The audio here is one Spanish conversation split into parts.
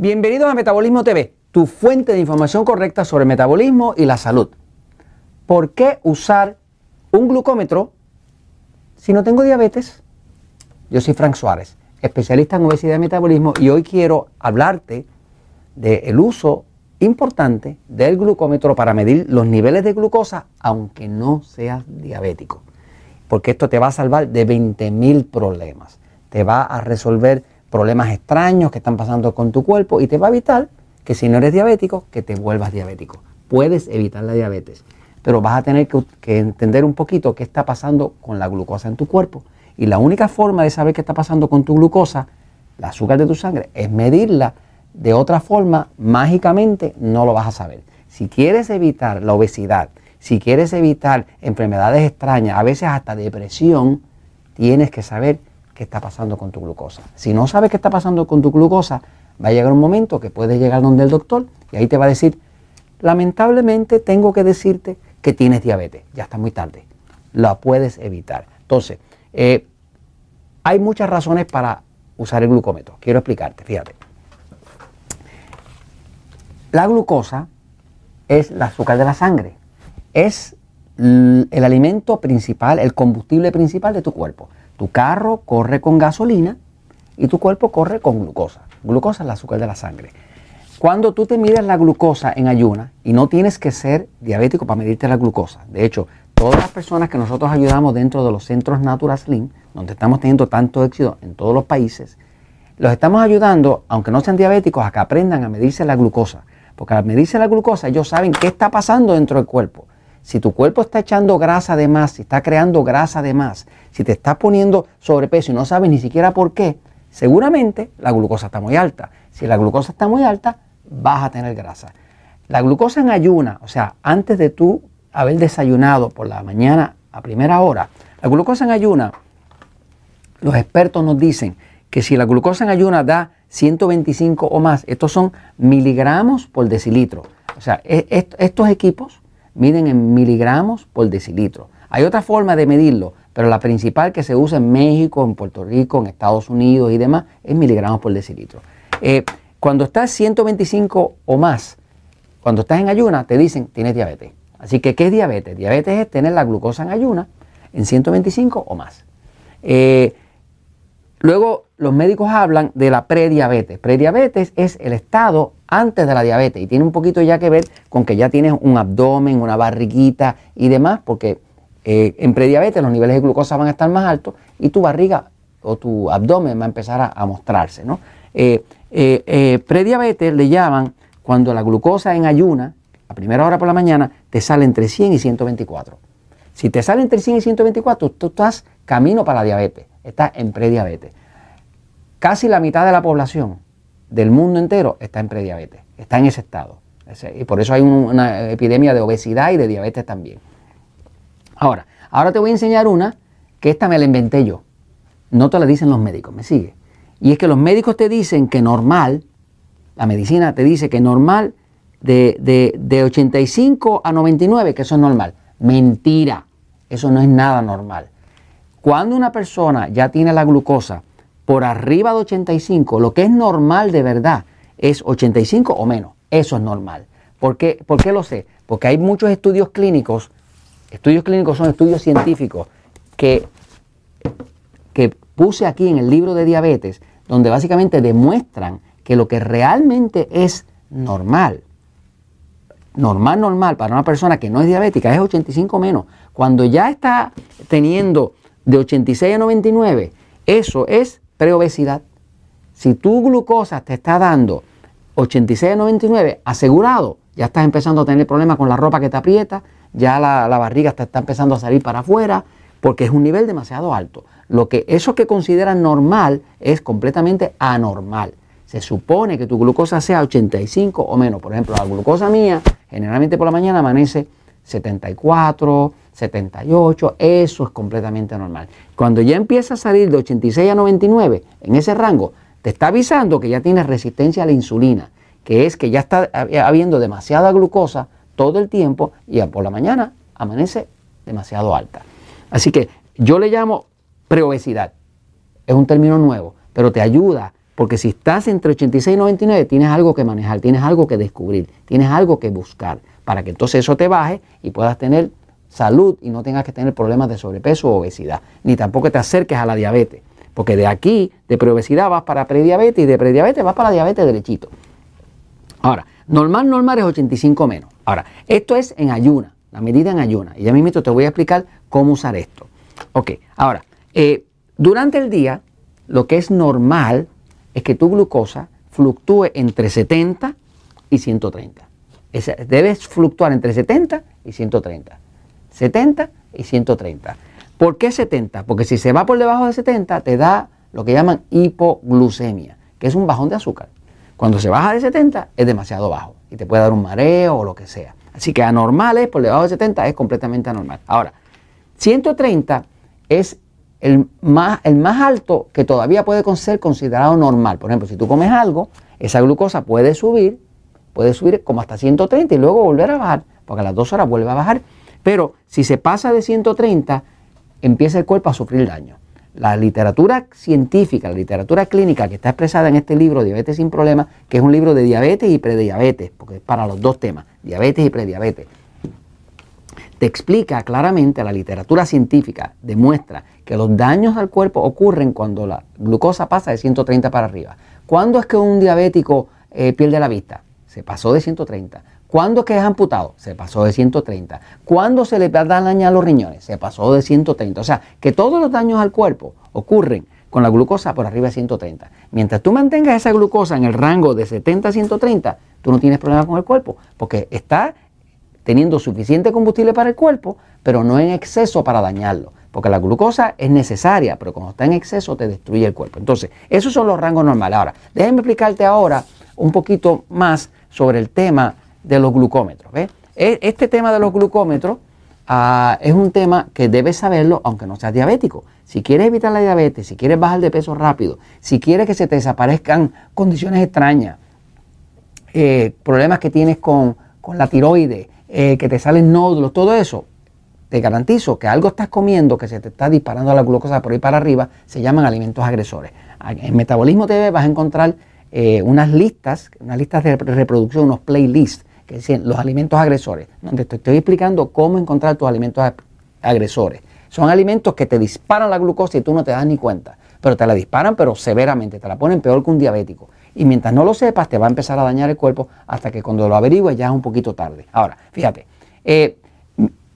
Bienvenidos a Metabolismo TV, tu fuente de información correcta sobre metabolismo y la salud. ¿Por qué usar un glucómetro si no tengo diabetes? Yo soy Frank Suárez, especialista en obesidad y metabolismo, y hoy quiero hablarte del uso importante del glucómetro para medir los niveles de glucosa, aunque no seas diabético. Porque esto te va a salvar de 20.000 problemas. Te va a resolver problemas extraños que están pasando con tu cuerpo y te va a evitar que si no eres diabético, que te vuelvas diabético. Puedes evitar la diabetes, pero vas a tener que, entender un poquito qué está pasando con la glucosa en tu cuerpo. Y la única forma de saber qué está pasando con tu glucosa, el azúcar de tu sangre, es medirla. De otra forma, mágicamente no lo vas a saber. Si quieres evitar la obesidad, si quieres evitar enfermedades extrañas, a veces hasta depresión, tienes que saber qué está pasando con tu glucosa. Si no sabes qué está pasando con tu glucosa, va a llegar un momento que puedes llegar donde el doctor y ahí te va a decir, lamentablemente tengo que decirte que tienes diabetes, ya está muy tarde, la puedes evitar. Entonces, eh, hay muchas razones para usar el glucómetro. Quiero explicarte, fíjate. La glucosa es el azúcar de la sangre, es el alimento principal, el combustible principal de tu cuerpo. Tu carro corre con gasolina y tu cuerpo corre con glucosa. Glucosa es el azúcar de la sangre. Cuando tú te mides la glucosa en ayuna, y no tienes que ser diabético para medirte la glucosa, de hecho, todas las personas que nosotros ayudamos dentro de los centros Natural Slim, donde estamos teniendo tanto éxito en todos los países, los estamos ayudando, aunque no sean diabéticos, a que aprendan a medirse la glucosa. Porque al medirse la glucosa, ellos saben qué está pasando dentro del cuerpo. Si tu cuerpo está echando grasa de más, si está creando grasa de más, si te estás poniendo sobrepeso y no sabes ni siquiera por qué, seguramente la glucosa está muy alta. Si la glucosa está muy alta, vas a tener grasa. La glucosa en ayuna, o sea, antes de tú haber desayunado por la mañana a primera hora, la glucosa en ayuna, los expertos nos dicen que si la glucosa en ayuna da 125 o más, estos son miligramos por decilitro. O sea, e, estos equipos miden en miligramos por decilitro. Hay otra forma de medirlo, pero la principal que se usa en México, en Puerto Rico, en Estados Unidos y demás es miligramos por decilitro. Eh, cuando estás 125 o más, cuando estás en ayuna, te dicen tienes diabetes. Así que, ¿qué es diabetes? Diabetes es tener la glucosa en ayuna en 125 o más. Eh, luego, los médicos hablan de la prediabetes. Prediabetes es el estado antes de la diabetes y tiene un poquito ya que ver con que ya tienes un abdomen, una barriguita y demás, porque eh, en prediabetes los niveles de glucosa van a estar más altos y tu barriga o tu abdomen va a empezar a, mostrarse. ¿no? Eh, eh, prediabetes le llaman cuando la glucosa en ayuna, a primera hora por la mañana, te sale entre 100 y 124. Si te sale entre 100 y 124, tú estás camino para la diabetes, estás en prediabetes. Casi la mitad de la población del mundo entero está en prediabetes, está en ese estado. Y por eso hay una epidemia de obesidad y de diabetes también. Ahora, ahora te voy a enseñar una que esta me la inventé yo. No te la dicen los médicos, me sigue. Y es que los médicos te dicen que normal, la medicina te dice que normal de, de, de 85 a 99, que eso es normal. Mentira, eso no es nada normal. Cuando una persona ya tiene la glucosa por arriba de 85, lo que es normal de verdad es 85 o menos. Eso es normal. ¿Por qué, ¿Por qué lo sé? Porque hay muchos estudios clínicos, estudios clínicos son estudios científicos que, que puse aquí en el libro de diabetes, donde básicamente demuestran que lo que realmente es normal, normal, normal para una persona que no es diabética es 85 menos. Cuando ya está teniendo de 86 a 99, eso es preobesidad. Si tu glucosa te está dando 86 a 99 asegurado, ya estás empezando a tener problemas con la ropa que te aprieta, ya la, barriga te está empezando a salir para afuera, porque es un nivel demasiado alto. Lo que eso que consideran normal es completamente anormal. Se supone que tu glucosa sea 85 o menos. Por ejemplo, la glucosa mía generalmente por la mañana amanece 74, 78, eso es completamente normal. Cuando ya empieza a salir de 86 a 99, en ese rango, te está avisando que ya tienes resistencia a la insulina, que es que ya está habiendo demasiada glucosa todo el tiempo y por la mañana amanece demasiado alta. Así que yo le llamo preobesidad. Es un término nuevo, pero te ayuda Porque si estás entre 86 y 99, tienes algo que manejar, tienes algo que descubrir, tienes algo que buscar, para que entonces eso te baje y puedas tener salud y no tengas que tener problemas de sobrepeso o obesidad, ni tampoco te acerques a la diabetes. Porque de aquí, de preobesidad, vas para prediabetes y de prediabetes vas para diabetes derechito. Ahora, normal, normal es 85 menos. Ahora, esto es en ayuna, la medida en ayuna. Y ya mismo te voy a explicar cómo usar esto. Ok, ahora, eh, durante el día, lo que es normal es que tu glucosa fluctúe entre 70 y 130. debes fluctuar entre 70 y 130. 70 y 130. ¿Por qué 70? Porque si se va por debajo de 70 te da lo que llaman hipoglucemia, que es un bajón de azúcar. Cuando se baja de 70 es demasiado bajo y te puede dar un mareo o lo que sea. Así que anormales por debajo de 70 es completamente anormal. Ahora, 130 es el más, el más alto que todavía puede ser considerado normal. Por ejemplo, si tú comes algo, esa glucosa puede subir, puede subir como hasta 130 y luego volver a bajar, porque a las dos horas vuelve a bajar. Pero si se pasa de 130, empieza el cuerpo a sufrir daño. La literatura científica, la literatura clínica que está expresada en este libro, Diabetes sin Problemas, que es un libro de diabetes y prediabetes, porque es para los dos temas, diabetes y prediabetes, te explica claramente, la literatura científica demuestra que los daños al cuerpo ocurren cuando la glucosa pasa de 130 para arriba. ¿Cuándo es que un diabético eh, pierde la vista? Se pasó de 130. ¿Cuándo que es amputado? Se pasó de 130. ¿Cuándo se le da daño a los riñones? Se pasó de 130. O sea, que todos los daños al cuerpo ocurren con la glucosa por arriba de 130. Mientras tú mantengas esa glucosa en el rango de 70 a 130, tú no tienes problema con el cuerpo, porque está teniendo suficiente combustible para el cuerpo, pero no en exceso para dañarlo. Porque la glucosa es necesaria, pero cuando está en exceso te destruye el cuerpo. Entonces, esos son los rangos normales. Ahora, déjenme explicarte ahora un poquito más sobre el tema de los glucómetros. E, este tema de los glucómetros ah, es un tema que debes saberlo aunque no seas diabético. Si quieres evitar la diabetes, si quieres bajar de peso rápido, si quieres que se te desaparezcan condiciones extrañas, eh, problemas que tienes con, la tiroides, eh, que te salen nódulos, todo eso, te garantizo que algo estás comiendo que se te está disparando la glucosa por ahí para arriba, se llaman alimentos agresores. En Metabolismo TV vas a encontrar eh, unas listas, unas listas de reproducción, unos playlists que dicen los alimentos agresores, donde te estoy explicando cómo encontrar tus alimentos agresores. Son alimentos que te disparan la glucosa y tú no te das ni cuenta, pero te la disparan pero severamente, te la ponen peor que un diabético. Y mientras no lo sepas, te va a empezar a dañar el cuerpo hasta que cuando lo averigües ya es un poquito tarde. Ahora, fíjate, eh,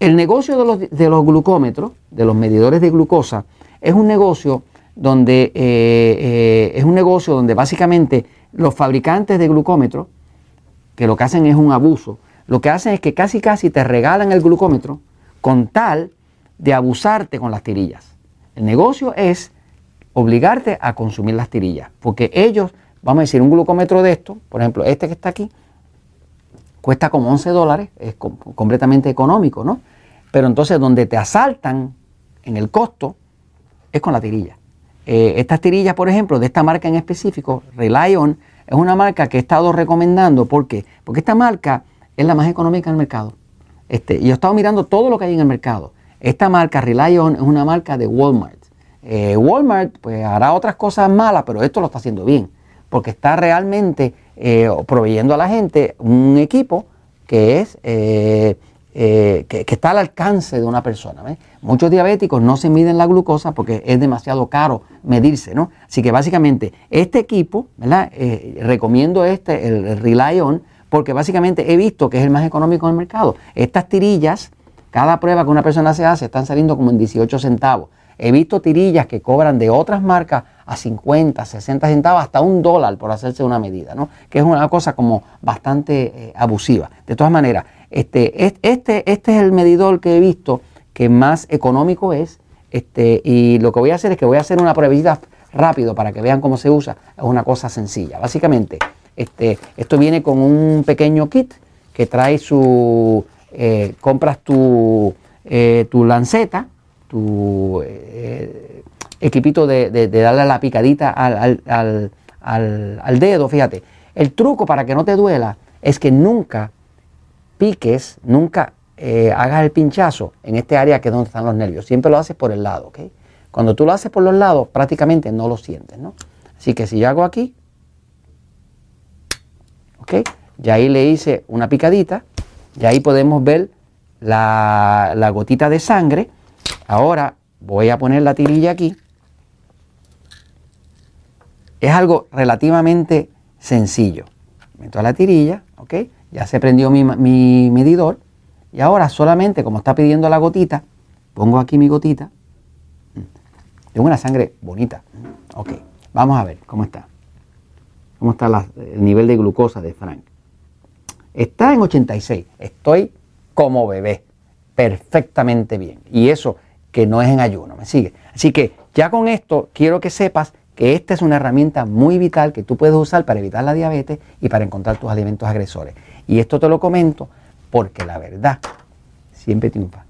el negocio de los, glucómetros, de los medidores de glucosa, es un negocio donde eh, eh, es un negocio donde básicamente los fabricantes de glucómetros que lo que hacen es un abuso. Lo que hacen es que casi casi te regalan el glucómetro con tal de abusarte con las tirillas. El negocio es obligarte a consumir las tirillas, porque ellos, vamos a decir, un glucómetro de esto, por ejemplo, este que está aquí, cuesta como 11 dólares, es completamente económico, ¿no? Pero entonces donde te asaltan en el costo es con la tirilla. Eh, estas tirillas, por ejemplo, de esta marca en específico, Rely On, es una marca que he estado recomendando. ¿Por qué? Porque esta marca es la más económica en el mercado. Este, yo he estado mirando todo lo que hay en el mercado. Esta marca Rely On es una marca de Walmart. Eh, Walmart pues hará otras cosas malas, pero esto lo está haciendo bien. Porque está realmente eh, proveyendo a la gente un equipo que es eh, que, está al alcance de una persona. Muchos diabéticos no se miden la glucosa porque es demasiado caro medirse, ¿no? Así que básicamente este equipo, ¿verdad? Eh, recomiendo este, el, Rely On, porque básicamente he visto que es el más económico en el mercado. Estas tirillas, cada prueba que una persona se hace, están saliendo como en 18 centavos. He visto tirillas que cobran de otras marcas a 50, 60 centavos, hasta un dólar por hacerse una medida, ¿no? Que es una cosa como bastante eh, abusiva. De todas maneras, este, este, este es el medidor que he visto que más económico es. Este, y lo que voy a hacer es que voy a hacer una pruebita rápido para que vean cómo se usa. Es una cosa sencilla. Básicamente, este, esto viene con un pequeño kit que trae su. Eh, compras tu, eh, tu lanceta, tu equipito de, darle la picadita al, al dedo. Fíjate, el truco para que no te duela es que nunca piques, nunca eh, hagas el pinchazo en este área que es donde están los nervios. Siempre lo haces por el lado, ¿ok? Cuando tú lo haces por los lados, prácticamente no lo sientes, ¿no? Así que si yo hago aquí, ¿ok? Ya ahí le hice una picadita, y ahí podemos ver la, la gotita de sangre. Ahora voy a poner la tirilla aquí. Es algo relativamente sencillo. Meto la tirilla, ¿ok? Ya se prendió mi, mi medidor. Y ahora solamente, como está pidiendo la gotita, pongo aquí mi gotita. Tengo una sangre bonita. Ok, vamos a ver cómo está. ¿Cómo está el nivel de glucosa de Frank? Está en 86. Estoy como bebé. Perfectamente bien. Y eso que no es en ayuno. ¿Me sigue? Así que ya con esto quiero que sepas que esta es una herramienta muy vital que tú puedes usar para evitar la diabetes y para encontrar tus alimentos agresores. Y esto te lo comento porque la verdad siempre triunfa.